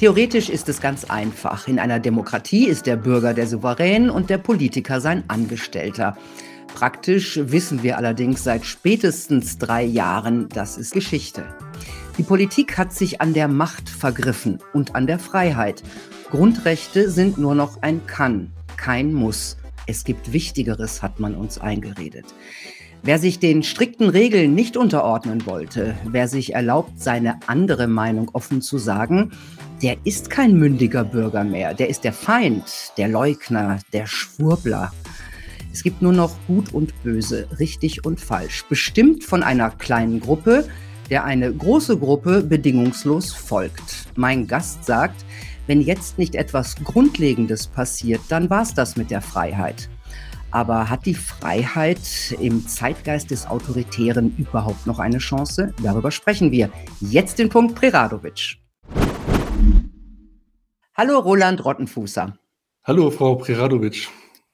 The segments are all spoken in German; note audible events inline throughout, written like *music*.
Theoretisch ist es ganz einfach. In einer Demokratie ist der Bürger der Souverän und der Politiker sein Angestellter. Praktisch wissen wir allerdings seit spätestens drei Jahren, das ist Geschichte. Die Politik hat sich an der Macht vergriffen und an der Freiheit. Grundrechte sind nur noch ein Kann, kein Muss. Es gibt Wichtigeres, hat man uns eingeredet. Wer sich den strikten Regeln nicht unterordnen wollte, wer sich erlaubt, seine andere Meinung offen zu sagen, der ist kein mündiger Bürger mehr, der ist der Feind, der Leugner, der Schwurbler. Es gibt nur noch Gut und Böse, richtig und falsch, bestimmt von einer kleinen Gruppe, der eine große Gruppe bedingungslos folgt. Mein Gast sagt, wenn jetzt nicht etwas Grundlegendes passiert, dann war's das mit der Freiheit. Aber hat die Freiheit im Zeitgeist des Autoritären überhaupt noch eine Chance? Darüber sprechen wir. Jetzt den Punkt Preradovic. Hallo Roland Rottenfußer. Hallo Frau Preradovic.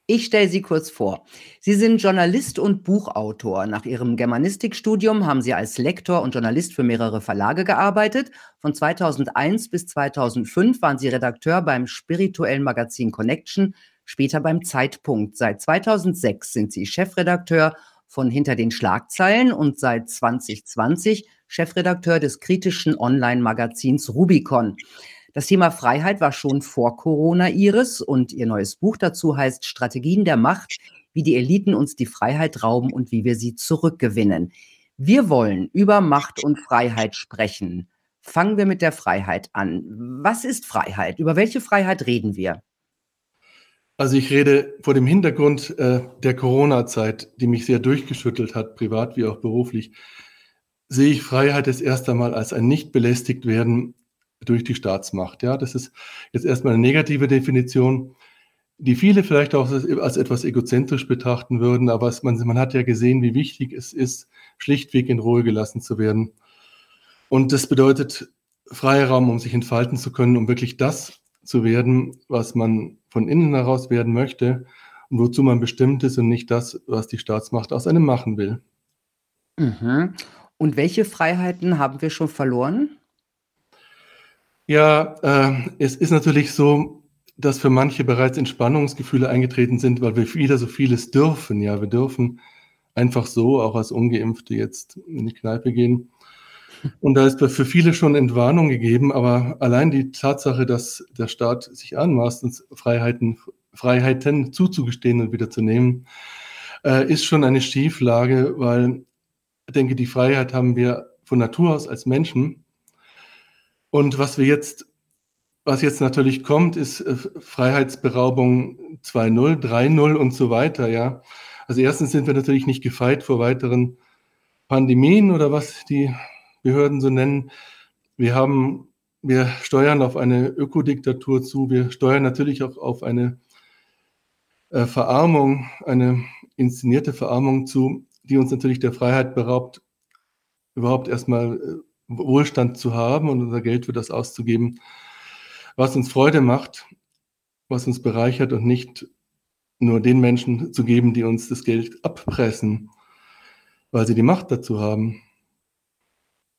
Ich stelle Sie kurz vor. Sie sind Journalist und Buchautor. Nach Ihrem Germanistikstudium haben Sie als Lektor und Journalist für mehrere Verlage gearbeitet. Von 2001 bis 2005 waren Sie Redakteur beim spirituellen Magazin Connection, später beim Zeitpunkt. Seit 2006 sind Sie Chefredakteur von Hinter den Schlagzeilen und seit 2020 Chefredakteur des kritischen Online-Magazins Rubicon. Das Thema Freiheit war schon vor Corona ihres und ihr neues Buch dazu heißt Strategien der Macht, wie die Eliten uns die Freiheit rauben und wie wir sie zurückgewinnen. Wir wollen über Macht und Freiheit sprechen. Fangen wir mit der Freiheit an. Was ist Freiheit? Über welche Freiheit reden wir? Also ich rede vor dem Hintergrund äh, der Corona-Zeit, die mich sehr durchgeschüttelt hat, privat wie auch beruflich, sehe ich Freiheit das erste Mal als ein nicht belästigt werden durch die Staatsmacht. Ja, das ist jetzt erstmal eine negative Definition, die viele vielleicht auch als etwas egozentrisch betrachten würden, aber es, man, man hat ja gesehen, wie wichtig es ist, schlichtweg in Ruhe gelassen zu werden. Und das bedeutet Freiraum, um sich entfalten zu können, um wirklich das zu werden, was man von innen heraus werden möchte und wozu man bestimmt ist und nicht das, was die Staatsmacht aus einem machen will. Mhm. Und welche Freiheiten haben wir schon verloren? Ja, äh, es ist natürlich so, dass für manche bereits Entspannungsgefühle eingetreten sind, weil wir wieder so vieles dürfen. Ja, wir dürfen einfach so, auch als Ungeimpfte, jetzt in die Kneipe gehen. Und da ist für viele schon Entwarnung gegeben, aber allein die Tatsache, dass der Staat sich anmaßt, uns Freiheiten, Freiheiten zuzugestehen und wieder zu nehmen, äh, ist schon eine Schieflage, weil ich denke, die Freiheit haben wir von Natur aus als Menschen. Und was wir jetzt, was jetzt natürlich kommt, ist äh, Freiheitsberaubung 2.0, 3.0 und so weiter, ja. Also erstens sind wir natürlich nicht gefeit vor weiteren Pandemien oder was die Behörden so nennen. Wir haben, wir steuern auf eine Ökodiktatur zu. Wir steuern natürlich auch auf eine äh, Verarmung, eine inszenierte Verarmung zu, die uns natürlich der Freiheit beraubt, überhaupt erstmal äh, Wohlstand zu haben und unser Geld für das auszugeben, was uns Freude macht, was uns bereichert und nicht nur den Menschen zu geben, die uns das Geld abpressen, weil sie die Macht dazu haben.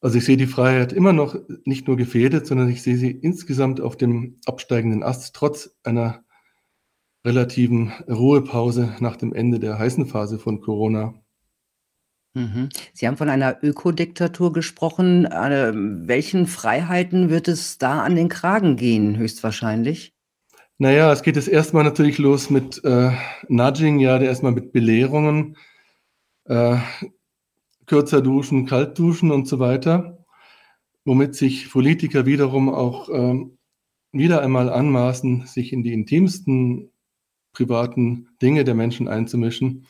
Also ich sehe die Freiheit immer noch nicht nur gefährdet, sondern ich sehe sie insgesamt auf dem absteigenden Ast, trotz einer relativen Ruhepause nach dem Ende der heißen Phase von Corona. Mhm. Sie haben von einer Ökodiktatur gesprochen. Äh, welchen Freiheiten wird es da an den Kragen gehen, höchstwahrscheinlich? Naja, es geht jetzt erstmal natürlich los mit äh, Nudging, ja, erstmal mit Belehrungen, äh, kürzer duschen, kalt duschen und so weiter, womit sich Politiker wiederum auch äh, wieder einmal anmaßen, sich in die intimsten privaten Dinge der Menschen einzumischen.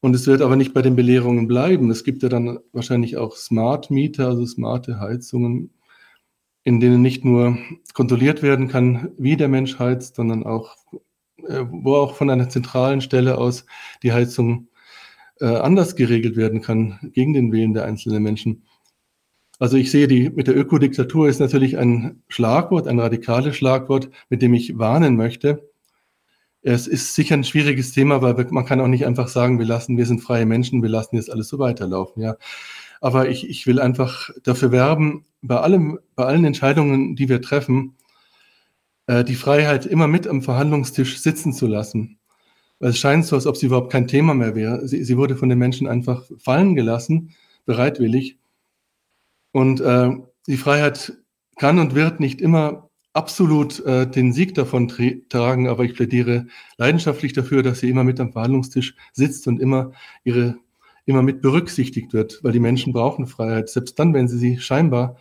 Und es wird aber nicht bei den Belehrungen bleiben. Es gibt ja dann wahrscheinlich auch Smart Mieter, also smarte Heizungen, in denen nicht nur kontrolliert werden kann, wie der Mensch heizt, sondern auch, äh, wo auch von einer zentralen Stelle aus die Heizung äh, anders geregelt werden kann, gegen den Willen der einzelnen Menschen. Also ich sehe, die mit der Ökodiktatur ist natürlich ein Schlagwort, ein radikales Schlagwort, mit dem ich warnen möchte. Es ist sicher ein schwieriges Thema, weil man kann auch nicht einfach sagen, wir lassen, wir sind freie Menschen, wir lassen jetzt alles so weiterlaufen, ja. Aber ich, ich will einfach dafür werben, bei allem, bei allen Entscheidungen, die wir treffen, äh, die Freiheit immer mit am Verhandlungstisch sitzen zu lassen. Es scheint so, als ob sie überhaupt kein Thema mehr wäre. Sie, sie wurde von den Menschen einfach fallen gelassen, bereitwillig. Und äh, die Freiheit kann und wird nicht immer absolut äh, den Sieg davon tragen, aber ich plädiere leidenschaftlich dafür, dass sie immer mit am Verhandlungstisch sitzt und immer ihre immer mit berücksichtigt wird, weil die Menschen brauchen Freiheit. Selbst dann, wenn sie sie scheinbar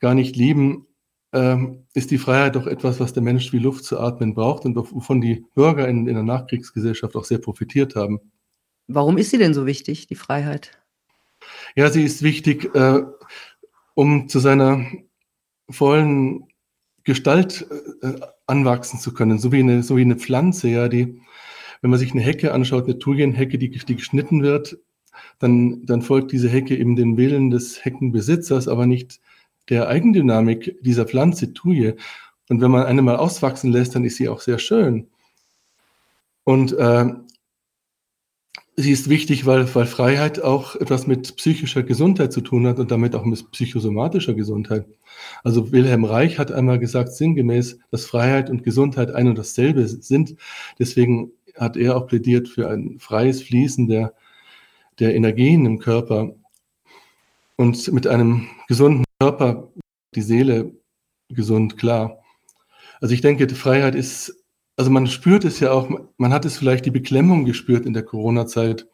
gar nicht lieben, ähm, ist die Freiheit doch etwas, was der Mensch wie Luft zu atmen braucht und wovon die Bürger in, in der Nachkriegsgesellschaft auch sehr profitiert haben. Warum ist sie denn so wichtig, die Freiheit? Ja, sie ist wichtig, äh, um zu seiner vollen Gestalt äh, anwachsen zu können, so wie eine, so wie eine Pflanze, ja, die, wenn man sich eine Hecke anschaut, eine Thujenhecke, die, die geschnitten wird, dann, dann folgt diese Hecke eben den Willen des Heckenbesitzers, aber nicht der Eigendynamik dieser Pflanze Thuje. Und wenn man eine mal auswachsen lässt, dann ist sie auch sehr schön. Und äh, sie ist wichtig, weil, weil Freiheit auch etwas mit psychischer Gesundheit zu tun hat und damit auch mit psychosomatischer Gesundheit. Also Wilhelm Reich hat einmal gesagt, sinngemäß, dass Freiheit und Gesundheit ein und dasselbe sind. Deswegen hat er auch plädiert für ein freies Fließen der, der Energien im Körper. Und mit einem gesunden Körper die Seele gesund, klar. Also ich denke, die Freiheit ist also man spürt es ja auch, man hat es vielleicht die Beklemmung gespürt in der Corona-Zeit,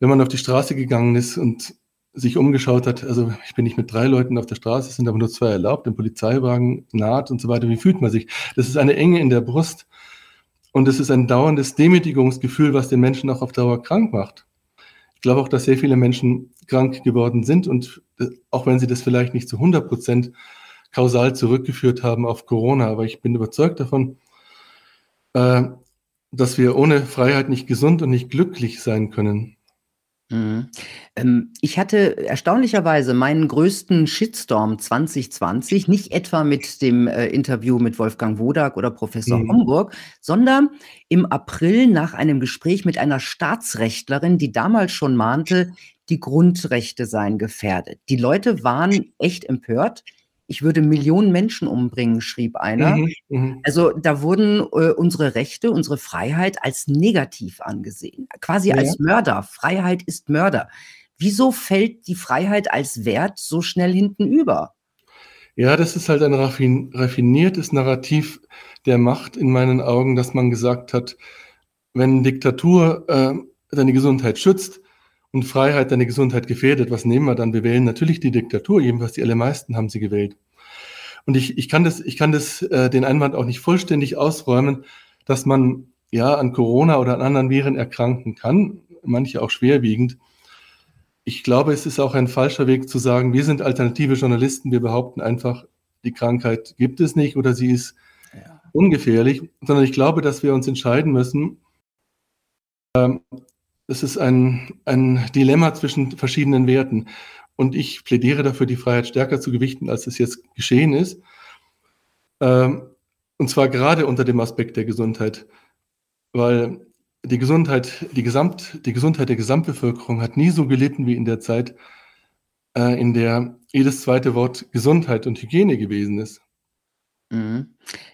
wenn man auf die Straße gegangen ist und sich umgeschaut hat, also ich bin nicht mit drei Leuten auf der Straße, es sind aber nur zwei erlaubt, ein Polizeiwagen naht und so weiter. Wie fühlt man sich? Das ist eine Enge in der Brust und es ist ein dauerndes Demütigungsgefühl, was den Menschen auch auf Dauer krank macht. Ich glaube auch, dass sehr viele Menschen krank geworden sind und äh, auch wenn sie das vielleicht nicht zu 100 Prozent kausal zurückgeführt haben auf Corona, aber ich bin überzeugt davon, äh, dass wir ohne Freiheit nicht gesund und nicht glücklich sein können. Mhm. Ähm, ich hatte erstaunlicherweise meinen größten Shitstorm 2020 nicht etwa mit dem äh, Interview mit Wolfgang Wodak oder Professor mhm. Homburg, sondern im April nach einem Gespräch mit einer Staatsrechtlerin, die damals schon mahnte, die Grundrechte seien gefährdet. Die Leute waren echt empört ich würde Millionen Menschen umbringen, schrieb einer. Mhm, mh. Also da wurden äh, unsere Rechte, unsere Freiheit als negativ angesehen, quasi ja. als Mörder. Freiheit ist Mörder. Wieso fällt die Freiheit als Wert so schnell hinten über? Ja, das ist halt ein raffin raffiniertes Narrativ der Macht in meinen Augen, dass man gesagt hat, wenn Diktatur äh, deine Gesundheit schützt, und Freiheit deine Gesundheit gefährdet, was nehmen wir dann? Wir wählen natürlich die Diktatur, jedenfalls die allermeisten haben sie gewählt. Und ich, ich kann das, ich kann das, äh, den Einwand auch nicht vollständig ausräumen, dass man ja an Corona oder an anderen Viren erkranken kann, manche auch schwerwiegend. Ich glaube, es ist auch ein falscher Weg zu sagen, wir sind alternative Journalisten, wir behaupten einfach, die Krankheit gibt es nicht oder sie ist ja. ungefährlich, sondern ich glaube, dass wir uns entscheiden müssen, ähm, es ist ein, ein Dilemma zwischen verschiedenen Werten. Und ich plädiere dafür, die Freiheit stärker zu gewichten, als es jetzt geschehen ist. Ähm, und zwar gerade unter dem Aspekt der Gesundheit. Weil die Gesundheit, die, Gesamt, die Gesundheit der Gesamtbevölkerung hat nie so gelitten wie in der Zeit, äh, in der jedes zweite Wort Gesundheit und Hygiene gewesen ist. Mhm.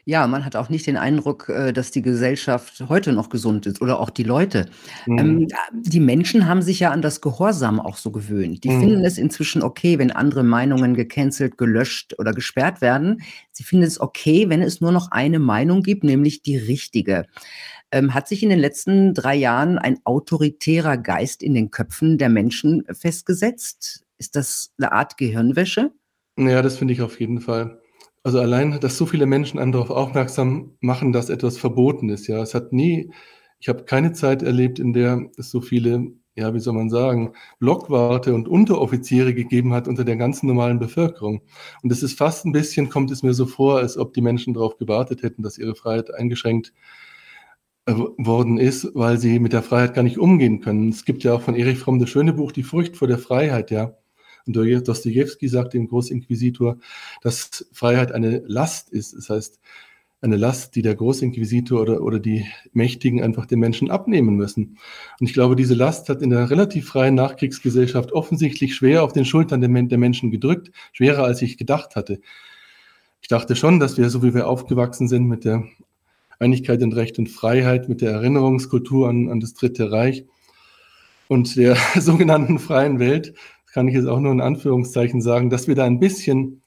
Ja, man hat auch nicht den Eindruck, äh, dass die Gesellschaft heute noch gesund ist oder auch die Leute. Mhm. Ähm, die Menschen haben sich ja an das Gehorsam auch so gewöhnt. Die mhm. finden es inzwischen okay, wenn andere Meinungen gecancelt, gelöscht oder gesperrt werden. Sie finden es okay, wenn es nur noch eine Meinung gibt, nämlich die richtige. Ähm, hat sich in den letzten drei Jahren ein autoritärer Geist in den Köpfen der Menschen festgesetzt? Ist das eine Art Gehirnwäsche? Ja, das finde ich auf jeden Fall. Also allein, dass so viele Menschen einen darauf aufmerksam machen, dass etwas verboten ist. Ja, es hat nie, ich habe keine Zeit erlebt, in der es so viele, ja, wie soll man sagen, Blockwarte und Unteroffiziere gegeben hat unter der ganzen normalen Bevölkerung. Und es ist fast ein bisschen, kommt es mir so vor, als ob die Menschen darauf gewartet hätten, dass ihre Freiheit eingeschränkt äh, worden ist, weil sie mit der Freiheit gar nicht umgehen können. Es gibt ja auch von Erich Fromm das schöne Buch Die Furcht vor der Freiheit, ja. Dostoevsky sagt dem Großinquisitor, dass Freiheit eine Last ist. Das heißt, eine Last, die der Großinquisitor oder, oder die Mächtigen einfach den Menschen abnehmen müssen. Und ich glaube, diese Last hat in der relativ freien Nachkriegsgesellschaft offensichtlich schwer auf den Schultern der, der Menschen gedrückt, schwerer als ich gedacht hatte. ich dachte schon, dass wir, so wie wir aufgewachsen sind, mit der Einigkeit und Recht und Freiheit, mit der Erinnerungskultur an, an das Dritte Reich und der *laughs* sogenannten freien Welt, kann ich jetzt auch nur in Anführungszeichen sagen, dass wir da ein bisschen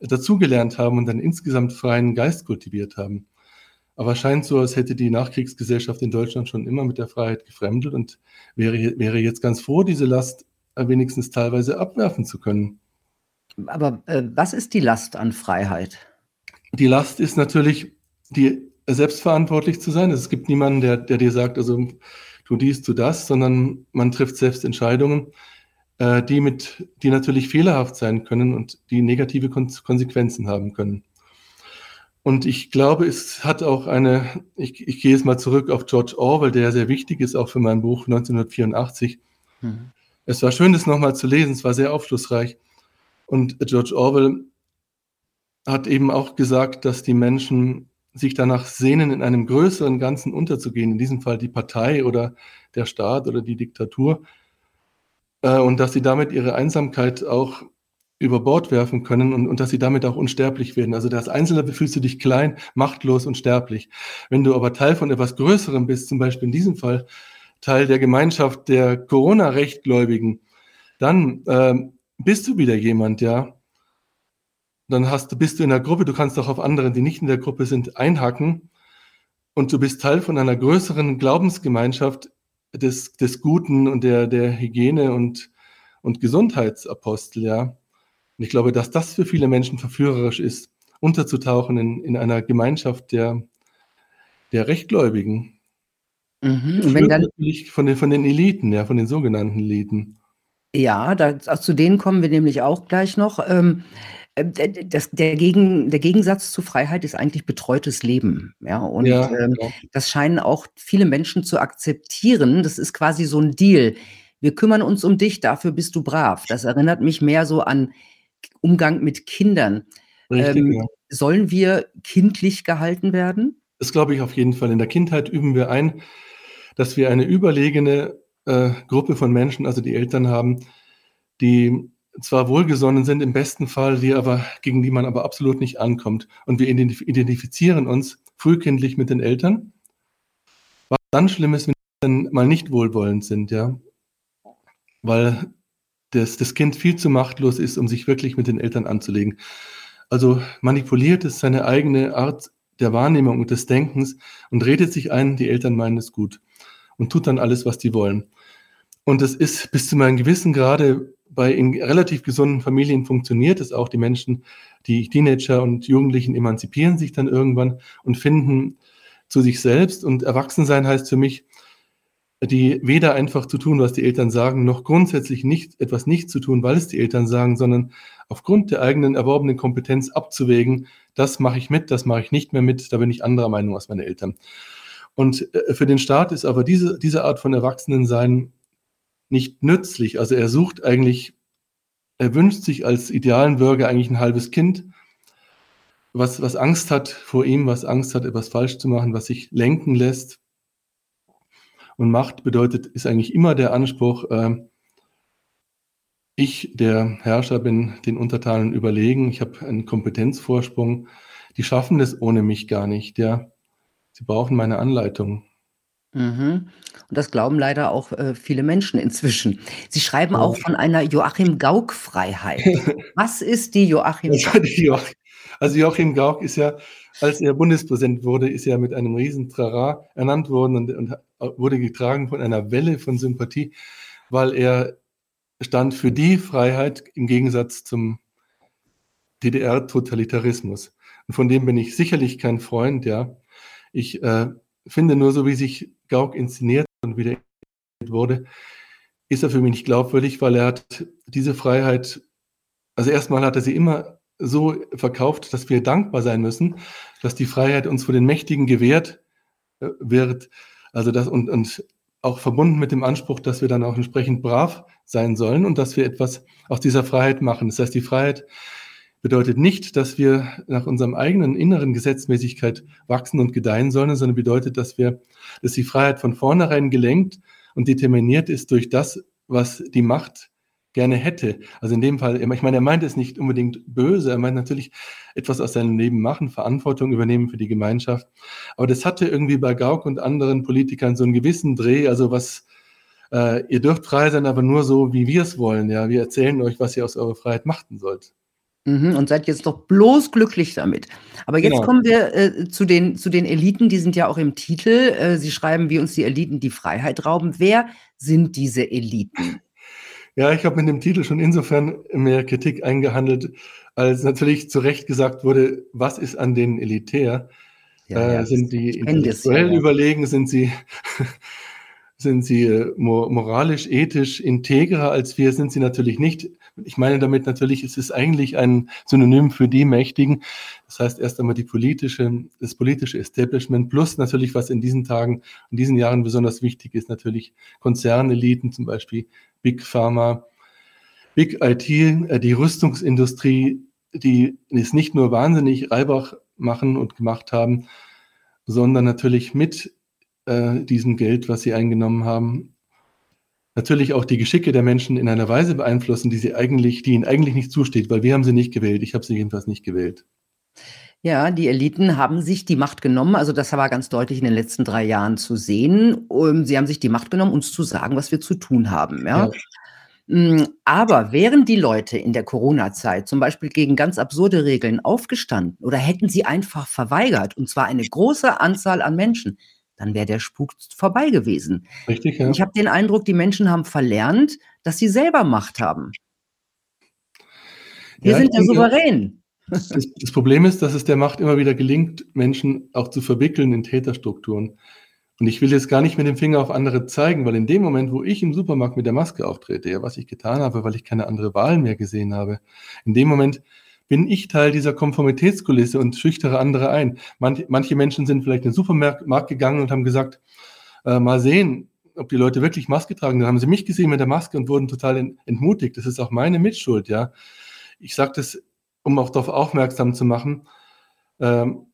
dazugelernt haben und einen insgesamt freien Geist kultiviert haben. Aber es scheint so, als hätte die Nachkriegsgesellschaft in Deutschland schon immer mit der Freiheit gefremdelt und wäre, wäre jetzt ganz froh, diese Last wenigstens teilweise abwerfen zu können. Aber äh, was ist die Last an Freiheit? Die Last ist natürlich, die selbstverantwortlich zu sein. Es gibt niemanden, der, der dir sagt, also tu dies, tu das, sondern man trifft selbst Entscheidungen, äh, die, mit, die natürlich fehlerhaft sein können und die negative Kon Konsequenzen haben können. Und ich glaube, es hat auch eine, ich, ich gehe jetzt mal zurück auf George Orwell, der sehr wichtig ist, auch für mein Buch 1984. Mhm. Es war schön, das nochmal zu lesen, es war sehr aufschlussreich. Und George Orwell hat eben auch gesagt, dass die Menschen sich danach sehnen, in einem größeren Ganzen unterzugehen, in diesem Fall die Partei oder der Staat oder die Diktatur, äh, und dass sie damit ihre Einsamkeit auch über Bord werfen können und, und dass sie damit auch unsterblich werden. Also als Einzelner fühlst du dich klein, machtlos und sterblich. Wenn du aber Teil von etwas Größerem bist, zum Beispiel in diesem Fall Teil der Gemeinschaft der Corona-Rechtgläubigen, dann äh, bist du wieder jemand, ja. Dann hast, bist du in der Gruppe, du kannst auch auf andere, die nicht in der Gruppe sind, einhacken und du bist Teil von einer größeren Glaubensgemeinschaft des, des Guten und der, der Hygiene und, und Gesundheitsapostel, ja. Und ich glaube, dass das für viele Menschen verführerisch ist, unterzutauchen in, in einer Gemeinschaft der, der Rechtgläubigen. Mhm. Und wenn dann natürlich von den, von den Eliten, ja, von den sogenannten Eliten. Ja, da, zu denen kommen wir nämlich auch gleich noch. Ähm, äh, das, der, Gegen, der Gegensatz zu Freiheit ist eigentlich betreutes Leben. Ja, und ja, ähm, ja. das scheinen auch viele Menschen zu akzeptieren. Das ist quasi so ein Deal. Wir kümmern uns um dich, dafür bist du brav. Das erinnert mich mehr so an Umgang mit Kindern. Richtig, ähm, ja. Sollen wir kindlich gehalten werden? Das glaube ich auf jeden Fall. In der Kindheit üben wir ein, dass wir eine überlegene äh, Gruppe von Menschen, also die Eltern haben, die zwar wohlgesonnen sind im besten Fall, die aber, gegen die man aber absolut nicht ankommt. Und wir identifizieren uns frühkindlich mit den Eltern. Was dann schlimm ist, wenn sie dann mal nicht wohlwollend sind, ja. Weil das, das Kind viel zu machtlos ist, um sich wirklich mit den Eltern anzulegen. Also manipuliert es seine eigene Art der Wahrnehmung und des Denkens und redet sich ein, die Eltern meinen es gut und tut dann alles, was die wollen. Und es ist bis zu einem gewissen Grade bei in relativ gesunden Familien funktioniert es auch. Die Menschen, die Teenager und Jugendlichen emanzipieren sich dann irgendwann und finden zu sich selbst. Und Erwachsensein heißt für mich, die weder einfach zu tun, was die Eltern sagen, noch grundsätzlich nicht etwas nicht zu tun, weil es die Eltern sagen, sondern aufgrund der eigenen erworbenen Kompetenz abzuwägen, das mache ich mit, das mache ich nicht mehr mit, da bin ich anderer Meinung als meine Eltern. Und äh, für den Staat ist aber diese, diese Art von Erwachsenensein nicht nützlich. Also er sucht eigentlich, er wünscht sich als idealen Bürger eigentlich ein halbes Kind, was, was Angst hat vor ihm, was Angst hat, etwas falsch zu machen, was sich lenken lässt. Und Macht bedeutet, ist eigentlich immer der Anspruch, äh, ich, der Herrscher, bin den Untertanen überlegen, ich habe einen Kompetenzvorsprung. Die schaffen das ohne mich gar nicht, ja. Sie brauchen meine Anleitung. Mhm. Und das glauben leider auch äh, viele Menschen inzwischen. Sie schreiben auch von einer Joachim Gauck-Freiheit. *laughs* Was ist die Joachim Gauck? Also Joachim Gauck ist ja, als er Bundespräsident wurde, ist er mit einem riesen Trara ernannt worden und, und wurde getragen von einer Welle von Sympathie, weil er stand für die Freiheit im Gegensatz zum DDR-Totalitarismus. Und von dem bin ich sicherlich kein Freund, ja. Ich äh, finde nur, so wie sich Gauck inszeniert und wieder wurde, ist er für mich nicht glaubwürdig, weil er hat diese Freiheit, also erstmal hat er sie immer so verkauft, dass wir dankbar sein müssen, dass die Freiheit uns vor den Mächtigen gewährt äh, wird. Also das und, und auch verbunden mit dem Anspruch, dass wir dann auch entsprechend brav sein sollen und dass wir etwas aus dieser Freiheit machen. Das heißt, die Freiheit bedeutet nicht, dass wir nach unserem eigenen inneren Gesetzmäßigkeit wachsen und gedeihen sollen, sondern bedeutet, dass wir, dass die Freiheit von vornherein gelenkt und determiniert ist durch das, was die Macht gerne hätte. Also in dem Fall, ich meine, er meint es nicht unbedingt böse, er meint natürlich etwas aus seinem Leben machen, Verantwortung übernehmen für die Gemeinschaft. Aber das hatte irgendwie bei Gauck und anderen Politikern so einen gewissen Dreh, also was, äh, ihr dürft frei sein, aber nur so, wie wir es wollen. Ja, wir erzählen euch, was ihr aus eurer Freiheit machten sollt. Mhm, und seid jetzt doch bloß glücklich damit. Aber jetzt genau. kommen wir äh, zu, den, zu den Eliten, die sind ja auch im Titel. Äh, Sie schreiben, wie uns die Eliten die Freiheit rauben. Wer sind diese Eliten? Ja, ich habe mit dem Titel schon insofern mehr Kritik eingehandelt, als natürlich zu Recht gesagt wurde, was ist an denen elitär? Ja, ja, äh, sind die intellektuell ja, überlegen? Sind sie *laughs* sind sie äh, moralisch, ethisch integrer als wir, sind sie natürlich nicht. Ich meine damit natürlich, es ist eigentlich ein Synonym für die Mächtigen. Das heißt erst einmal die politische, das politische Establishment plus natürlich, was in diesen Tagen, in diesen Jahren besonders wichtig ist, natürlich Konzerneliten, zum Beispiel Big Pharma, Big IT, äh, die Rüstungsindustrie, die es nicht nur wahnsinnig Reibach machen und gemacht haben, sondern natürlich mit äh, diesem Geld, was sie eingenommen haben, natürlich auch die Geschicke der Menschen in einer Weise beeinflussen, die sie eigentlich, die ihnen eigentlich nicht zusteht, weil wir haben sie nicht gewählt. Ich habe sie jedenfalls nicht gewählt. Ja, die Eliten haben sich die Macht genommen. Also das war ganz deutlich in den letzten drei Jahren zu sehen. Und sie haben sich die Macht genommen, uns zu sagen, was wir zu tun haben. Ja. ja. Mm, aber wären die Leute in der Corona-Zeit zum Beispiel gegen ganz absurde Regeln aufgestanden oder hätten sie einfach verweigert, und zwar eine große Anzahl an Menschen, dann wäre der Spuk vorbei gewesen. Richtig, ja. Ich habe den Eindruck, die Menschen haben verlernt, dass sie selber Macht haben. Wir ja, sind ja souverän. Das, das, Problem ist, dass es der Macht immer wieder gelingt, Menschen auch zu verwickeln in Täterstrukturen. Und ich will jetzt gar nicht mit dem Finger auf andere zeigen, weil in dem Moment, wo ich im Supermarkt mit der Maske auftrete, ja, was ich getan habe, weil ich keine andere Wahl mehr gesehen habe, in dem Moment bin ich Teil dieser Konformitätskulisse und schüchtere andere ein. Manch, manche Menschen sind vielleicht in den Supermarkt gegangen und haben gesagt, äh, mal sehen, ob die Leute wirklich Maske tragen. Dann haben sie mich gesehen mit der Maske und wurden total entmutigt. Das ist auch meine Mitschuld, ja. Ich sage das, um auch darauf aufmerksam zu machen, ähm,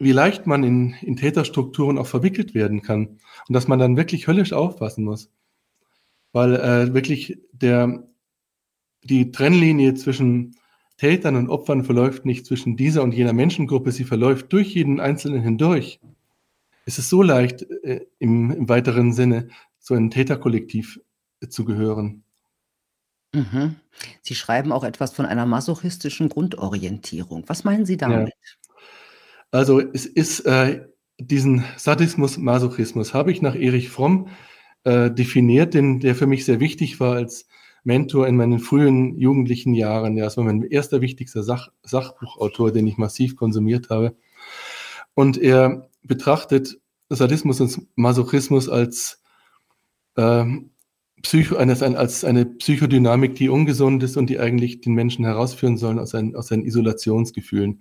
wie leicht man in, in Täterstrukturen auch verwickelt werden kann und dass man dann wirklich höllisch aufpassen muss. Weil äh, wirklich der, die Trennlinie zwischen Tätern und Opfern verläuft nicht zwischen dieser und jener Menschengruppe, sie verläuft durch jeden Einzelnen hindurch. Es ist so leicht, äh, im, im, weiteren Sinne zu einem Täterkollektiv äh, zu gehören. Mhm. Sie schreiben auch etwas von einer masochistischen Grundorientierung. Was meinen Sie damit? Ja. Also es ist äh, diesen Sadismus, Masochismus habe ich nach Erich Fromm äh, definiert, den, der für mich sehr wichtig war als Mentor in meinen frühen jugendlichen Jahren. Ja, das war mein erster wichtigster Sach Sachbuchautor, den ich massiv konsumiert habe. Und er betrachtet Sadismus und Masochismus als, äh, Psycho, als eine Psychodynamik, die ungesund ist und die eigentlich den Menschen herausführen sollen aus, ein, aus seinen Isolationsgefühlen.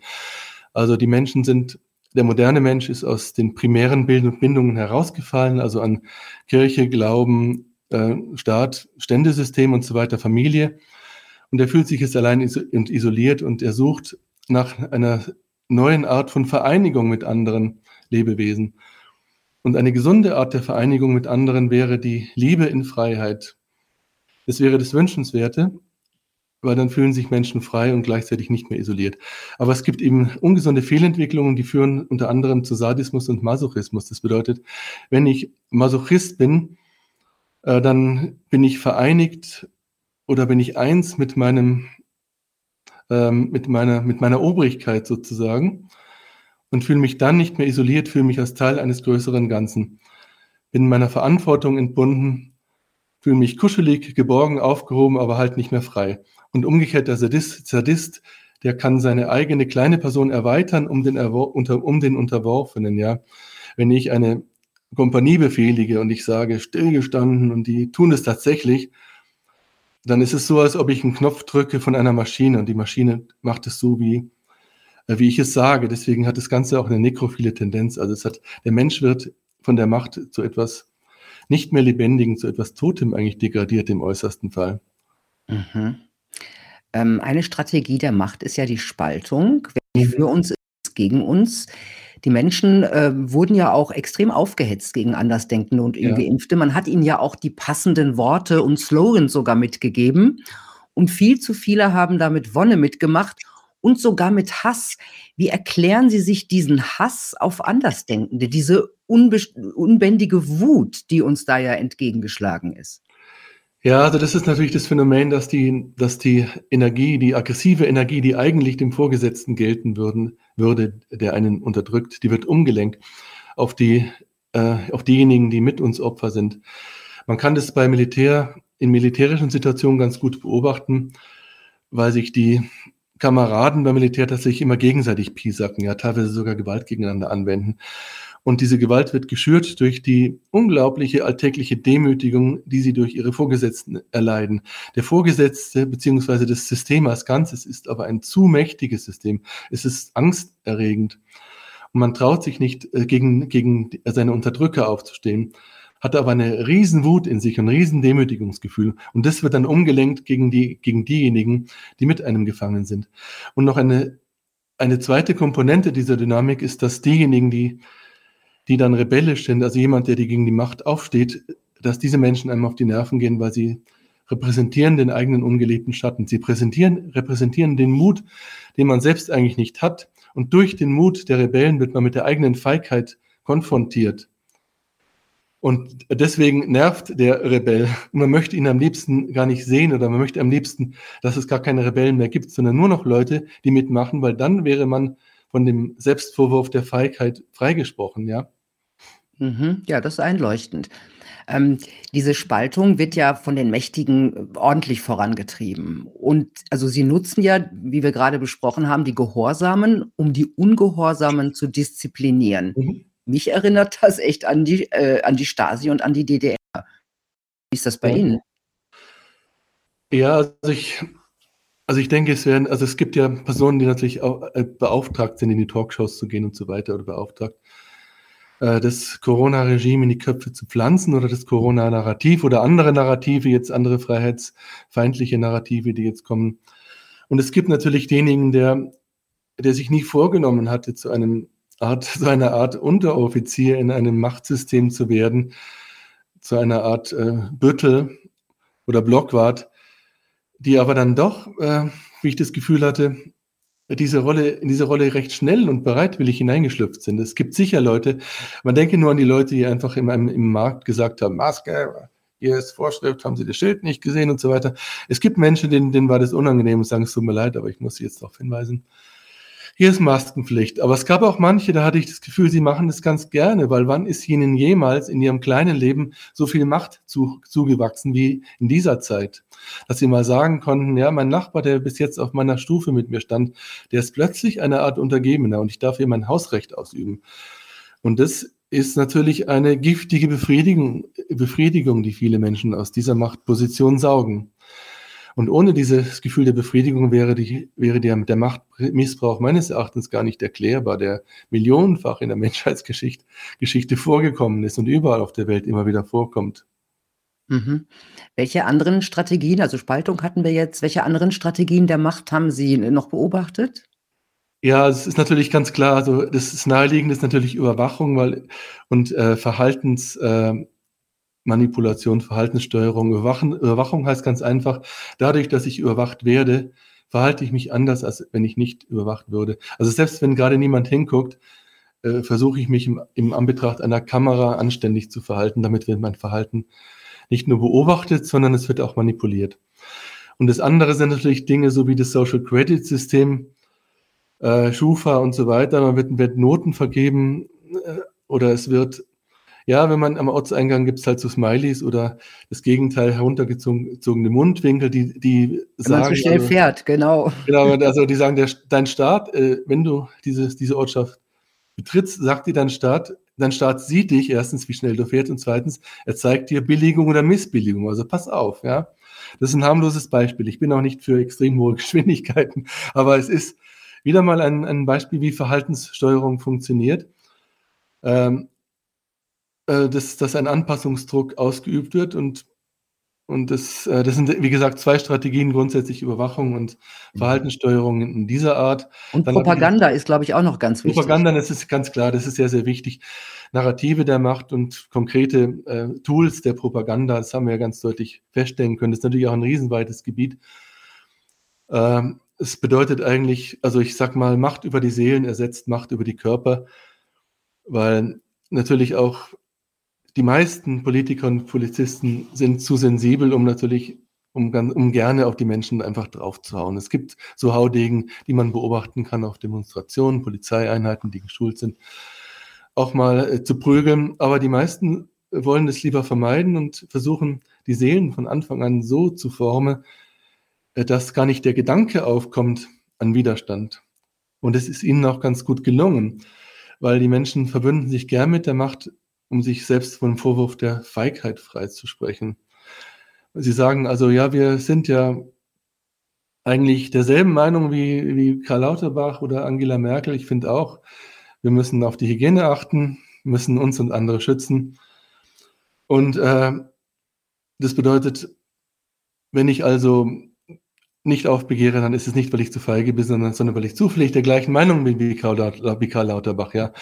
Also die Menschen sind der moderne Mensch ist aus den primären Bindungen herausgefallen, also an Kirche, Glauben, äh, Staat, Ständesystem und so weiter, Familie. Und er fühlt sich jetzt allein und isoliert und er sucht nach einer neuen Art von Vereinigung mit anderen Lebewesen. Und eine gesunde Art der Vereinigung mit anderen wäre die Liebe in Freiheit. Das wäre das Wünschenswerte, weil dann fühlen sich Menschen frei und gleichzeitig nicht mehr isoliert. Aber es gibt eben ungesunde Fehlentwicklungen, die führen unter anderem zu Sadismus und Masochismus. Das bedeutet, wenn ich Masochist bin, äh, dann bin ich vereinigt oder bin ich eins mit meinem, ähm, mit meiner, mit meiner Obrigkeit sozusagen und fühle mich dann nicht mehr isoliert, fühle mich als Teil eines größeren Ganzen. Bin meiner Verantwortung entbunden, fühle mich kuschelig, geborgen, aufgehoben, aber halt nicht mehr frei. Und umgekehrt der Sadist, Sadist der kann seine eigene kleine Person erweitern um den, um den Unterworfenen, ja. Wenn ich eine Kompanie befehlige und ich sage stillgestanden und die tun es tatsächlich, dann ist es so, als ob ich einen Knopf drücke von einer Maschine und die Maschine macht es so, wie, äh, wie ich es sage. Deswegen hat das Ganze auch eine nekrophile Tendenz. Also es hat, der Mensch wird von der Macht zu etwas nicht mehr Lebendigen, zu etwas Totem eigentlich degradiert im äußersten Fall. Mhm. Ähm, eine Strategie der Macht ist ja die Spaltung. Wer mhm. für uns ist, gegen uns. Die Menschen, äh, wurden ja auch extrem aufgehetzt gegen Andersdenkende und Ja. Ungeimpfte. Man hat ihnen ja auch die passenden Worte und Slogans sogar mitgegeben und viel zu viele haben da mit Wonne mitgemacht und sogar mit Hass. Wie erklären Sie sich diesen Hass auf Andersdenkende, diese unbändige Wut, die uns da ja entgegengeschlagen ist? Ja, also das ist natürlich das Phänomen, dass die dass die Energie, die aggressive Energie, die eigentlich dem Vorgesetzten gelten würden würde, der einen unterdrückt, die wird umgelenkt auf die äh, auf diejenigen, die mit uns Opfer sind. Man kann das bei Militär in militärischen Situationen ganz gut beobachten, weil sich die Kameraden beim Militär tatsächlich immer gegenseitig piesacken, ja, teilweise sogar Gewalt gegeneinander anwenden. Und diese Gewalt wird geschürt durch die unglaubliche alltägliche Demütigung, die sie durch ihre Vorgesetzten erleiden. Der Vorgesetzte beziehungsweise das System als Ganzes ist aber ein zu mächtiges System. Es ist angsterregend. Und man traut sich nicht, äh, gegen, gegen seine Unterdrücker aufzustehen, hat aber eine Riesenwut in sich, ein riesen Demütigungsgefühl. Und das wird dann umgelenkt gegen, die, gegen diejenigen, die mit einem gefangen sind. Und noch eine, eine zweite Komponente dieser Dynamik ist, dass diejenigen, die die dann rebellisch sind, also jemand, der die gegen die Macht aufsteht, dass diese Menschen einem auf die Nerven gehen, weil sie repräsentieren den eigenen ungelebten Schatten. Sie präsentieren, repräsentieren den Mut, den man selbst eigentlich nicht hat. Und durch den Mut der Rebellen wird man mit der eigenen Feigheit konfrontiert. Und deswegen nervt der Rebell. Man möchte ihn am liebsten gar nicht sehen oder man möchte am liebsten, dass es gar keine Rebellen mehr gibt, sondern nur noch Leute, die mitmachen, weil dann wäre man von dem Selbstvorwurf der Feigheit freigesprochen, ja. Mhm. Ja, das ist einleuchtend. Ähm, diese Spaltung wird ja von den Mächtigen ordentlich vorangetrieben. Und also sie nutzen ja, wie wir gerade besprochen haben, die Gehorsamen, um die Ungehorsamen zu disziplinieren. Mhm. Mich erinnert das echt an die, äh, an die Stasi und an die DDR. Wie ist das bei Ja. Ihnen? Ja, also ich, also ich denke, es werden, also es gibt ja Personen, die natürlich auch äh, beauftragt sind, in die Talkshows zu gehen und so weiter oder beauftragt, äh, das Corona-Regime in die Köpfe zu pflanzen oder das Corona-Narrativ oder andere Narrative, jetzt andere freiheitsfeindliche Narrative, die jetzt kommen. Und es gibt natürlich denjenigen, der, der sich nie vorgenommen hatte, zu einem Art, *laughs* zu einer Art Unteroffizier in einem Machtsystem zu werden, zu einer Art äh, Büttel oder Blockwart, die aber dann doch, äh, wie ich das Gefühl hatte, diese Rolle, in diese Rolle recht schnell und bereitwillig hineingeschlüpft sind. Es gibt sicher Leute, man denke nur an die Leute, die einfach im, im Markt gesagt haben, Maske, hier ist Vorschrift, haben Sie das Schild nicht gesehen und so weiter. Es gibt Menschen, denen, denen war das unangenehm und sagen, es tut mir leid, aber ich muss Sie jetzt darauf hinweisen. Hier ist Maskenpflicht. Aber es gab auch manche, da hatte ich das Gefühl, sie machen das ganz gerne, weil wann ist ihnen jemals in ihrem kleinen Leben so viel Macht zu, zugewachsen wie in dieser Zeit? Dass sie mal sagen konnten, ja, mein Nachbar, der bis jetzt auf meiner Stufe mit mir stand, der ist plötzlich eine Art Untergebener und ich darf hier mein Hausrecht ausüben. Und das ist natürlich eine giftige Befriedigung, Befriedigung, die viele Menschen aus dieser Machtposition saugen. Und ohne dieses Gefühl der Befriedigung wäre, die, wäre der, der Machtmissbrauch meines Erachtens gar nicht erklärbar, der millionenfach in der *laughs* Menschheitsgeschichte Geschichte vorgekommen ist und überall auf der Welt immer wieder vorkommt. Mhm. Welche anderen Strategien, also Spaltung hatten wir jetzt, welche anderen Strategien der Macht haben Sie noch beobachtet? Ja, es ist natürlich ganz klar, also das ist naheliegend, ist natürlich Überwachung weil, und äh, Verhaltens, äh, Manipulation, Verhaltenssteuerung, Überwachen, Überwachung heißt ganz einfach, dadurch, dass ich überwacht werde, verhalte ich mich anders, als wenn ich nicht überwacht würde. Also selbst wenn gerade niemand hinguckt, äh, versuche ich mich im, im Anbetracht einer Kamera anständig zu verhalten, damit wird mein Verhalten nicht nur beobachtet, sondern es wird auch manipuliert. Und das andere sind natürlich Dinge so wie das Social Credit System, äh, Schufa und so weiter. Man wird, wird Noten vergeben äh, oder es wird ja, wenn man am Ortseingang gibt es halt so Smileys oder das Gegenteil, heruntergezogene Mundwinkel, die, die Wenn man sagen. zu schnell also, fährt, genau. Genau, also die sagen, der, dein Staat, äh, wenn du dieses, diese Ortschaft betrittst, sagt dir dein Staat, dein Staat sieht dich erstens, wie schnell du fährst und zweitens, er zeigt dir Billigung oder Missbilligung. Also pass auf, ja. Das ist ein harmloses Beispiel. Ich bin auch nicht für extrem hohe *laughs* Geschwindigkeiten, aber es ist wieder mal ein, ein Beispiel, wie Verhaltenssteuerung funktioniert. Ähm, äh, dass, dass ein Anpassungsdruck ausgeübt wird und Und das, äh, das sind, wie gesagt, zwei Strategien, grundsätzlich Überwachung und mhm. Verhaltenssteuerung in dieser Art. Und Dann Propaganda ist, glaube ich, auch noch ganz wichtig. Propaganda, das ist ganz klar, das ist sehr, sehr wichtig. Narrative der Macht und konkrete äh, Tools der Propaganda, das haben wir ja ganz deutlich feststellen können. Das ist natürlich auch ein riesenweites Gebiet. Ähm, es bedeutet eigentlich, also ich sag mal, Macht über die Seelen ersetzt Macht über die Körper, weil natürlich auch die meisten Politiker und Polizisten sind zu sensibel, um natürlich, um, um gerne auf die Menschen einfach draufzuhauen. Es gibt so Haudegen, die man beobachten kann auf Demonstrationen, Polizeieinheiten, die geschult sind, auch mal äh, zu prügeln. Aber die meisten wollen es lieber vermeiden und versuchen, die Seelen von Anfang an so zu formen, äh, dass gar nicht der Gedanke aufkommt an Widerstand. Und es ist ihnen auch ganz gut gelungen, weil die Menschen verbünden sich gern mit der Macht um sich selbst vom Vorwurf der Feigheit freizusprechen. Sie sagen also, ja, wir sind ja eigentlich derselben Meinung wie, wie Karl Lauterbach oder Angela Merkel. Ich finde auch, wir müssen auf die Hygiene achten, müssen uns und andere schützen. Und äh, das bedeutet, wenn ich also nicht aufbegehre, dann ist es nicht, weil ich zu feige bin, sondern, sondern weil ich zufällig der gleichen Meinung bin wie Karl, wie Karl Lauterbach. Ja.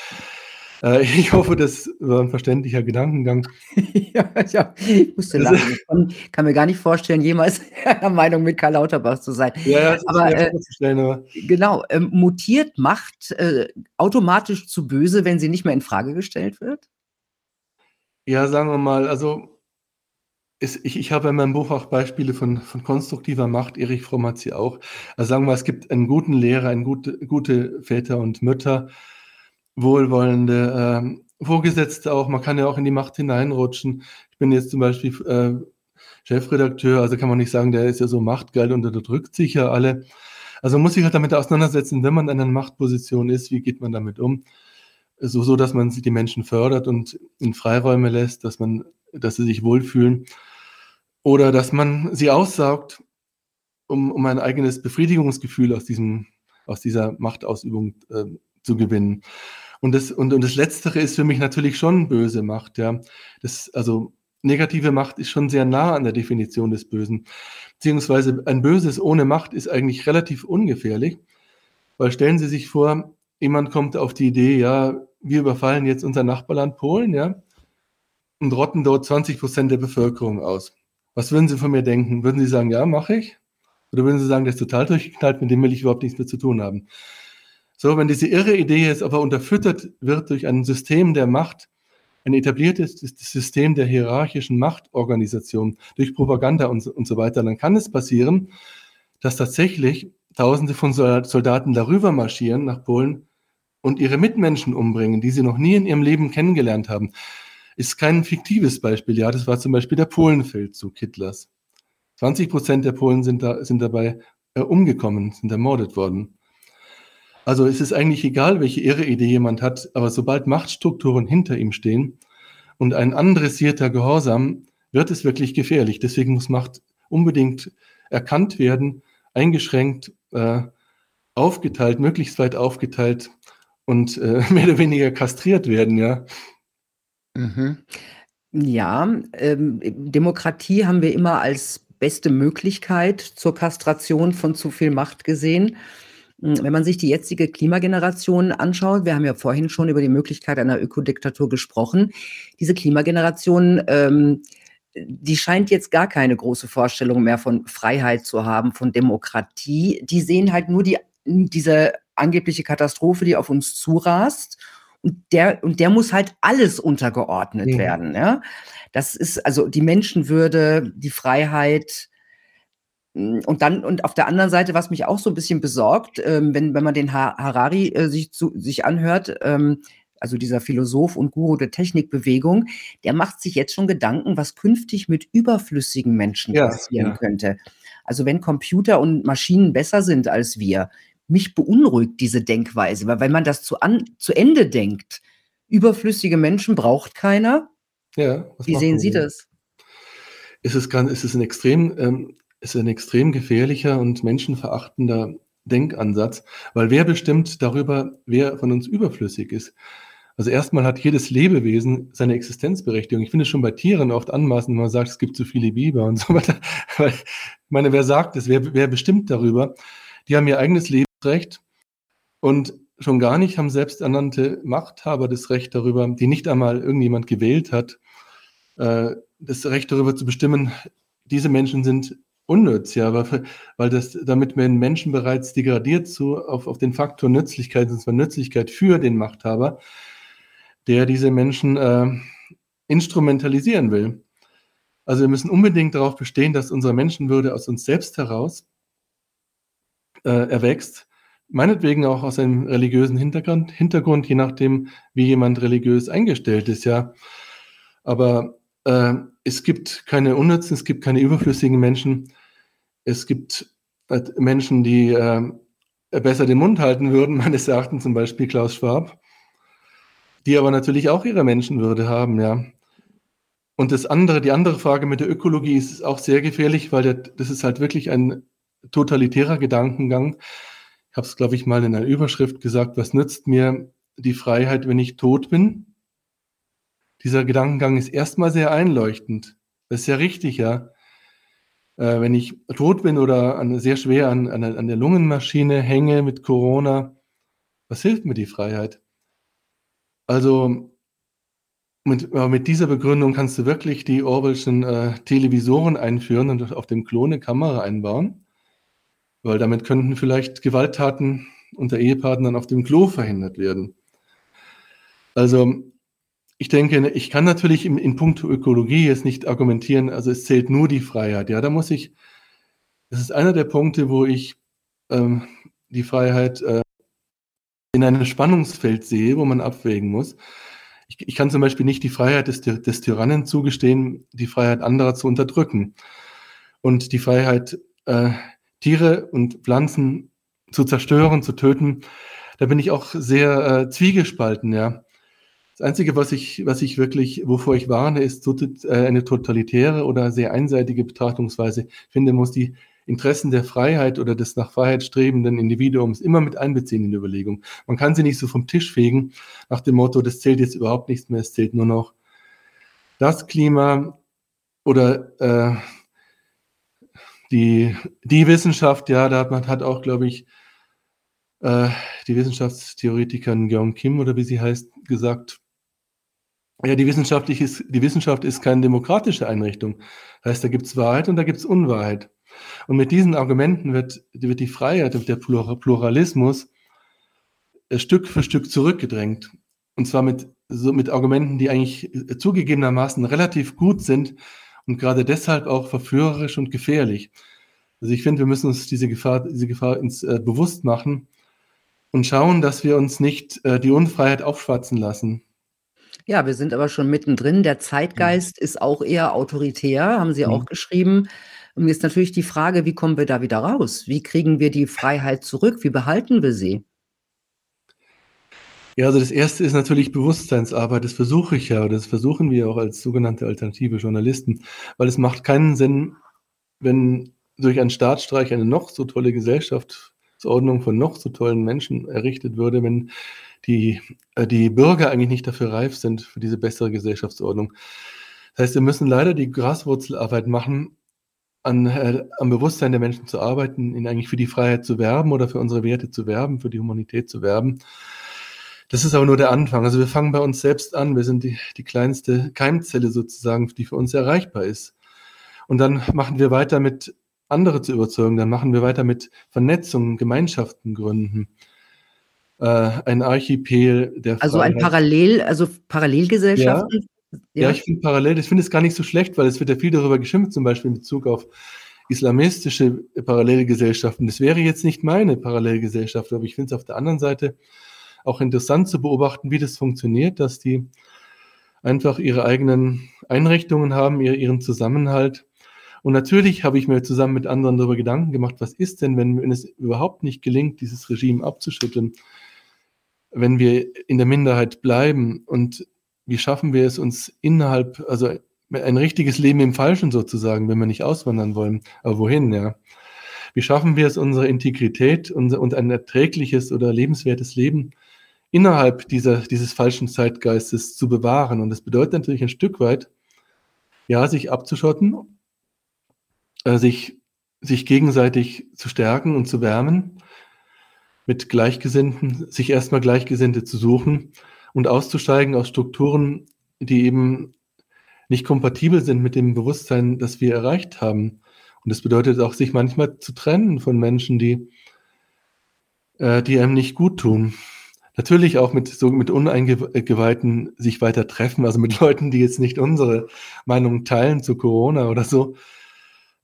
Äh, *laughs* ich hoffe, das war ein verständlicher Gedankengang. *laughs* ja, ja, ich musste also, lachen. Ich kann mir gar nicht vorstellen, jemals *laughs* einer Meinung mit Karl Lauterbach zu sein. Ja, ja aber, äh, aber, genau, ähm, mutiert Macht äh, automatisch zu böse, wenn sie nicht mehr in Frage gestellt wird? Ja, sagen wir mal, also ist, ich, ich habe in meinem Buch auch Beispiele von, von konstruktiver Macht. Erich Fromm hat sie auch. Also sagen wir es gibt einen guten Lehrer, einen gute, gute Väter und Mütter, wohlwollende äh, Vorgesetzte auch. Man kann ja auch in die Macht hineinrutschen. Ich bin jetzt zum Beispiel äh, Chefredakteur, also kann man nicht sagen, der ist ja so machtgeil und unterdrückt sich ja alle. Also muss sich halt damit auseinandersetzen, wenn man in einer Machtposition ist, wie geht man damit um? So, so dass man die Menschen fördert und in Freiräume lässt, dass man, dass sie sich wohlfühlen. Oder dass man sie aussaugt, um, um ein eigenes Befriedigungsgefühl aus diesem, aus dieser Machtausübung äh, zu gewinnen. Und das, und, und das Letztere ist für mich natürlich schon böse Macht, ja. Das, also negative Macht ist schon sehr nah an der Definition des Bösen. Beziehungsweise ein Böses ohne Macht ist eigentlich relativ ungefährlich, weil stellen Sie sich vor, jemand kommt auf die Idee, ja, wir überfallen jetzt unser Nachbarland Polen, ja, und rotten dort 20 Prozent der Bevölkerung aus. Was würden Sie von mir denken? Würden Sie sagen, ja, mache ich? Oder würden Sie sagen, der ist total durchgeknallt, mit dem will ich überhaupt nichts mehr zu tun haben? So, wenn diese irre Idee jetzt aber unterfüttert wird durch ein System der Macht, ein etabliertes System der hierarchischen Machtorganisation, durch Propaganda und, und so weiter, dann kann es passieren, dass tatsächlich Tausende von Soldaten darüber marschieren nach Polen und ihre Mitmenschen umbringen, die sie noch nie in ihrem Leben kennengelernt haben. Ist kein fiktives Beispiel, ja, das war zum Beispiel der Polenfeldzug Hitlers. 20 Prozent der Polen sind, da, sind dabei äh, umgekommen, sind ermordet worden. Also es ist eigentlich egal, welche irre Idee jemand hat, aber sobald Machtstrukturen hinter ihm stehen und ein andressierter Gehorsam, wird es wirklich gefährlich. Deswegen muss Macht unbedingt erkannt werden, eingeschränkt, äh, aufgeteilt, möglichst weit aufgeteilt und äh, *laughs* mehr oder weniger kastriert werden, ja. Mhm. Ja, ähm, Demokratie haben wir immer als beste Möglichkeit zur Kastration von zu viel Macht gesehen. Hm, wenn man sich die jetzige Klimageneration anschaut, wir haben ja vorhin schon über die Möglichkeit einer Ökodiktatur gesprochen. Diese Klimageneration, ähm, die scheint jetzt gar keine große Vorstellung mehr von Freiheit zu haben, von Demokratie. Die sehen halt nur die, diese angebliche Katastrophe, die auf uns zurast. Und der, und der muss halt alles untergeordnet ja. werden. Ja? Das ist also die Menschenwürde, die Freiheit, und dann, und auf der anderen Seite, was mich auch so ein bisschen besorgt, ähm, wenn, wenn man den Harari äh, sich, zu, sich anhört, ähm, also dieser Philosoph und Guru der Technikbewegung, der macht sich jetzt schon Gedanken, was künftig mit überflüssigen Menschen ja, passieren ja. könnte. Also wenn Computer und Maschinen besser sind als wir, mich beunruhigt diese Denkweise, weil wenn man das zu, an, zu Ende denkt, überflüssige Menschen braucht keiner. Ja, Wie sehen Sie das? Es ist, ganz, es ist ein extrem ähm, ist ein extrem gefährlicher und menschenverachtender Denkansatz, weil wer bestimmt darüber, wer von uns überflüssig ist? Also erstmal hat jedes Lebewesen seine Existenzberechtigung. Ich finde es schon bei Tieren oft anmaßend, wenn man sagt, es gibt zu viele Biber und so weiter. *laughs* ich meine, wer sagt es? Wer, wer bestimmt darüber? Die haben ihr eigenes Lebensrecht und schon gar nicht haben selbsternannte Machthaber das Recht darüber, die nicht einmal irgendjemand gewählt hat, äh, das Recht darüber zu bestimmen, diese Menschen sind unnütz, ja, weil, weil das, damit werden Menschen bereits degradiert zu, auf, auf den Faktor Nützlichkeit, und zwar Nützlichkeit für den Machthaber, der diese Menschen äh, instrumentalisieren will. Also wir müssen unbedingt darauf bestehen, dass unsere Menschenwürde aus uns selbst heraus äh, erwächst, meinetwegen auch aus einem religiösen Hintergrund, Hintergrund, je nachdem, wie jemand religiös eingestellt ist, ja. Aber äh, es gibt keine unnützen, es gibt keine überflüssigen Menschen. Es gibt äh, Menschen, die äh, besser den Mund halten würden, *laughs* meines Erachtens zum Beispiel Klaus Schwab, die aber natürlich auch ihre Menschenwürde haben, ja. Und das andere, die andere Frage mit der Ökologie ist auch sehr gefährlich, weil der, das ist halt wirklich ein totalitärer Gedankengang. Ich habe es, glaube ich, mal in einer Überschrift gesagt, was nützt mir die Freiheit, wenn ich tot bin? Dieser Gedankengang ist erstmal sehr einleuchtend. Das ist ja richtig, ja. Äh, wenn ich tot bin oder an, sehr schwer an, an, an der Lungenmaschine hänge mit Corona, was hilft mir die Freiheit? Also mit, mit dieser Begründung kannst du wirklich die Orwellschen äh, Televisoren einführen und auf dem Klon eine Kamera einbauen, weil damit könnten vielleicht Gewalttaten unter Ehepartnern auf dem Klo verhindert werden. Also ich denke, ich kann natürlich in, in puncto Ökologie jetzt nicht argumentieren, also es zählt nur die Freiheit. Ja, da muss ich, das ist einer der Punkte, wo ich ähm, die Freiheit äh, in einem Spannungsfeld sehe, wo man abwägen muss. Ich, ich kann zum Beispiel nicht die Freiheit des, des Tyrannen zugestehen, die Freiheit anderer zu unterdrücken und die Freiheit, äh, Tiere und Pflanzen zu zerstören, zu töten. Da bin ich auch sehr äh, zwiegespalten, ja. Das Einzige, was ich, was ich wirklich, wovor ich warne, ist äh, eine totalitäre oder sehr einseitige Betrachtungsweise. Ich finde, man muss die Interessen der Freiheit oder des nach Freiheit strebenden Individuums immer mit einbeziehen in die Überlegung. Man kann sie nicht so vom Tisch fegen nach dem Motto, das zählt jetzt überhaupt nichts mehr, es zählt nur noch das Klima oder äh, die, die Wissenschaft, ja, da hat man hat auch, glaube ich, äh, die Wissenschaftstheoretikerin Gyeong Kim oder wie sie heißt, gesagt, ja, die, wissenschaftlich ist, die Wissenschaft ist keine demokratische Einrichtung. Das heißt, da gibt es Wahrheit und da gibt es Unwahrheit. Und mit diesen Argumenten wird, wird die Freiheit und der Pluralismus äh, Stück für Stück zurückgedrängt. Und zwar mit, so mit Argumenten, die eigentlich äh, zugegebenermaßen relativ gut sind und gerade deshalb auch verführerisch und gefährlich. Also ich finde, wir müssen uns diese Gefahr, diese Gefahr ins, äh, bewusst machen und schauen, dass wir uns nicht äh, die Unfreiheit aufschwatzen lassen. Ja, wir sind aber schon mittendrin. Der Mhm. Zeitgeist ist auch eher autoritär, haben Sie auch Mhm. geschrieben. Und mir ist natürlich die Frage, wie kommen wir da wieder raus? Wie kriegen wir die Freiheit zurück? Wie behalten wir sie? Ja, also das erste ist natürlich Bewusstseinsarbeit. Das versuche ich ja, oder das versuchen wir auch als sogenannte alternative Journalisten, weil es macht keinen Sinn, wenn durch einen Staatsstreich eine noch so tolle Gesellschaftsordnung von noch so tollen Menschen errichtet würde, wenn die, äh, die Bürger eigentlich nicht dafür reif sind, für diese bessere Gesellschaftsordnung. Das heißt, wir müssen leider die Graswurzelarbeit machen, an, äh, am Bewusstsein der Menschen zu arbeiten, ihnen eigentlich für die Freiheit zu werben oder für unsere Werte zu werben, für die Humanität zu werben. Das ist aber nur der Anfang. Also wir fangen bei uns selbst an. Wir sind die, die kleinste Keimzelle sozusagen, die für uns erreichbar ist. Und dann machen wir weiter mit andere zu überzeugen. Dann machen wir weiter mit Vernetzungen, Gemeinschaften gründen äh, ein Archipel der Also ein Parallel, also Parallelgesellschaften? Ja, ja. ja ich finde parallel, ich finde es gar nicht so schlecht, weil es wird ja viel darüber geschimpft, zum Beispiel in Bezug auf islamistische Parallelgesellschaften. Das wäre jetzt nicht meine Parallelgesellschaft, aber ich finde es auf der anderen Seite auch interessant zu beobachten, wie das funktioniert, dass die einfach ihre eigenen Einrichtungen haben, ihren Zusammenhalt. Und natürlich habe ich mir zusammen mit anderen darüber Gedanken gemacht, was ist denn, wenn, wenn es überhaupt nicht gelingt, dieses Regime abzuschütteln? wenn wir in der Minderheit bleiben und wie schaffen wir es uns innerhalb, also ein richtiges Leben im Falschen sozusagen, wenn wir nicht auswandern wollen, aber wohin, ja? Wie schaffen wir es, unsere Integrität und ein erträgliches oder lebenswertes Leben innerhalb dieser, dieses falschen Zeitgeistes zu bewahren. Und das bedeutet natürlich ein Stück weit, ja, sich abzuschotten, äh, sich, sich gegenseitig zu stärken und zu wärmen, mit Gleichgesinnten, sich erstmal Gleichgesinnte zu suchen und auszusteigen aus Strukturen, die eben nicht kompatibel sind mit dem Bewusstsein, das wir erreicht haben. Und das bedeutet auch, sich manchmal zu trennen von Menschen, die, äh, die einem nicht gut tun. Natürlich auch mit so mit Uneingeweihten sich weiter treffen, also mit Leuten, die jetzt nicht unsere Meinung teilen zu Corona oder so.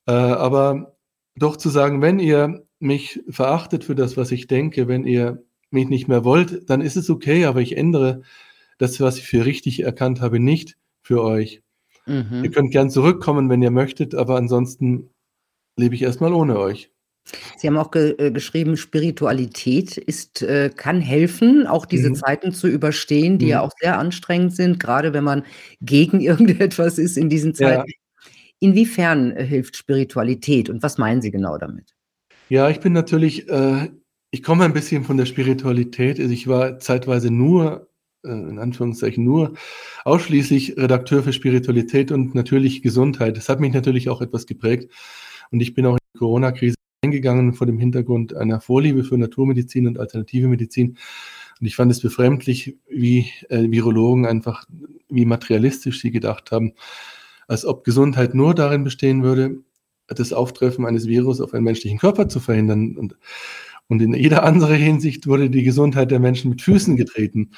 Äh, aber doch zu sagen, wenn ihr mich verachtet für das, was ich denke, wenn ihr mich nicht mehr wollt, dann ist es okay, aber ich ändere das, was ich für richtig erkannt habe, nicht für euch. Mhm. Ihr könnt gern zurückkommen, wenn ihr möchtet, aber ansonsten lebe ich erstmal ohne euch. Sie haben auch ge äh, geschrieben, Spiritualität ist äh, kann helfen, auch diese Mhm. Zeiten zu überstehen, die ja mhm. auch sehr anstrengend sind, gerade wenn man gegen *laughs* irgendetwas ist in diesen Ja. Inwiefern, äh, hilft Spiritualität und was meinen Sie genau damit? Ja, ich bin natürlich äh, ich komme ein bisschen von der Spiritualität. Also, ich war zeitweise nur äh, in Anführungszeichen nur ausschließlich Redakteur für Spiritualität und natürlich Gesundheit. Das hat mich natürlich auch etwas geprägt und ich bin auch in die Corona-Krise eingegangen vor dem Hintergrund einer Vorliebe für Naturmedizin und alternative Medizin. Und ich fand es befremdlich, wie äh, Virologen einfach, wie materialistisch sie gedacht haben, als ob Gesundheit nur darin bestehen würde, das Auftreffen eines Virus auf einen menschlichen Körper zu verhindern. Und, und in jeder anderen Hinsicht wurde die Gesundheit der Menschen mit Füßen getreten.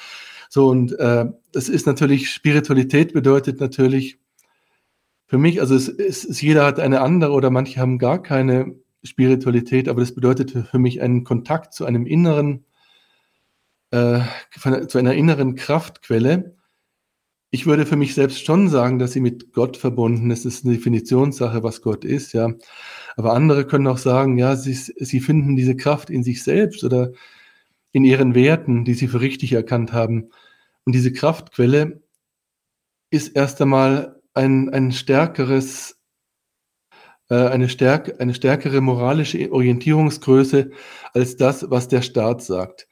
So, und äh, das ist natürlich, Spiritualität bedeutet natürlich für mich, also es, es, es, jeder hat eine andere oder manche haben gar keine Spiritualität, aber das bedeutet für mich einen Kontakt zu einem inneren, äh, zu einer inneren Kraftquelle. Ich würde für mich selbst schon sagen, dass sie mit Gott verbunden ist. Das ist eine Definitionssache, was Gott ist, ja. Aber andere können auch sagen, ja, sie, sie finden diese Kraft in sich selbst oder in ihren Werten, die sie für richtig erkannt haben. Und diese Kraftquelle ist erst einmal ein, ein stärkeres äh, eine, stärk eine stärkere moralische Orientierungsgröße als das, was der Staat sagt.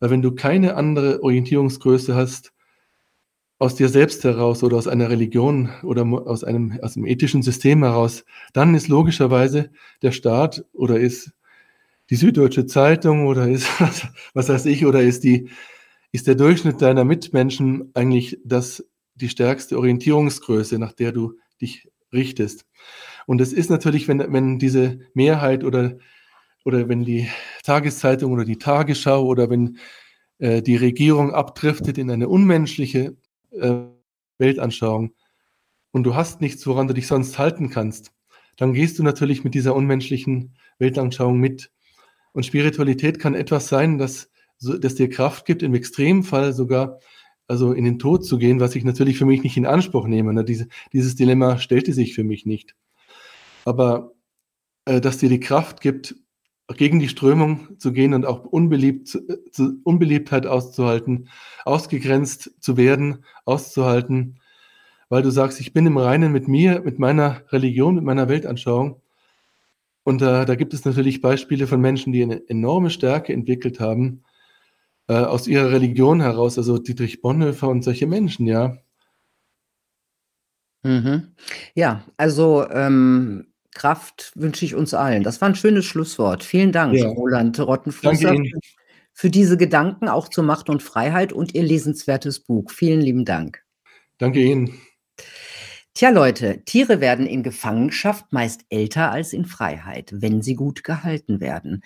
Weil wenn du keine andere Orientierungsgröße hast, aus dir selbst heraus oder aus einer Religion oder aus einem, aus einem ethischen System heraus, dann ist logischerweise der Staat oder ist die Süddeutsche Zeitung oder ist, *laughs* was, weiß ich, oder ist, die, ist der Durchschnitt deiner Mitmenschen eigentlich das, die stärkste Orientierungsgröße, nach der du dich richtest. Und es ist natürlich, wenn, wenn diese Mehrheit oder, oder wenn die Tageszeitung oder die Tagesschau oder wenn äh, die Regierung abdriftet in eine unmenschliche äh, Weltanschauung und du hast nichts, woran du dich sonst halten kannst, dann gehst du natürlich mit dieser unmenschlichen Weltanschauung mit. Und Spiritualität kann etwas sein, das, das dir Kraft gibt, im Extremfall sogar also in den Tod zu gehen, was ich natürlich für mich nicht in Anspruch nehme. Ne? Diese, dieses Dilemma stellte sich für mich nicht aber äh, dass dir die Kraft gibt, gegen die Strömung zu gehen und auch unbeliebt, zu, zu, Unbeliebtheit auszuhalten, ausgegrenzt zu werden, auszuhalten, weil du sagst, ich bin im Reinen mit mir, mit meiner Religion, mit meiner Weltanschauung. Und äh, da gibt es natürlich Beispiele von Menschen, die eine enorme Stärke entwickelt haben, äh, aus ihrer Religion heraus, also Dietrich Bonhoeffer und solche Menschen, ja. Mhm. Ja, also ähm, Kraft wünsche ich uns allen. Das war ein schönes Schlusswort. Vielen Dank, Ja. Roland Rottenfußer, für diese Gedanken auch zur Macht und Freiheit und Ihr lesenswertes Buch. Vielen lieben Dank. Danke Ihnen. Tja, Leute, Tiere werden in Gefangenschaft meist älter als in Freiheit, wenn sie gut gehalten werden.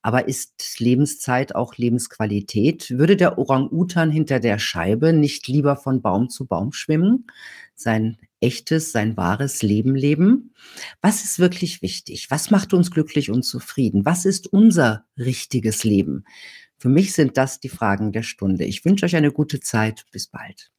Aber ist Lebenszeit auch Lebensqualität? Würde der Orang-Utan hinter der Scheibe nicht lieber von Baum zu Baum schwimmen? Sein echtes, sein wahres Leben leben? Was ist wirklich wichtig? Was macht uns glücklich und zufrieden? Was ist unser richtiges Leben? Für mich sind das die Fragen der Stunde. Ich wünsche euch eine gute Zeit. Bis bald.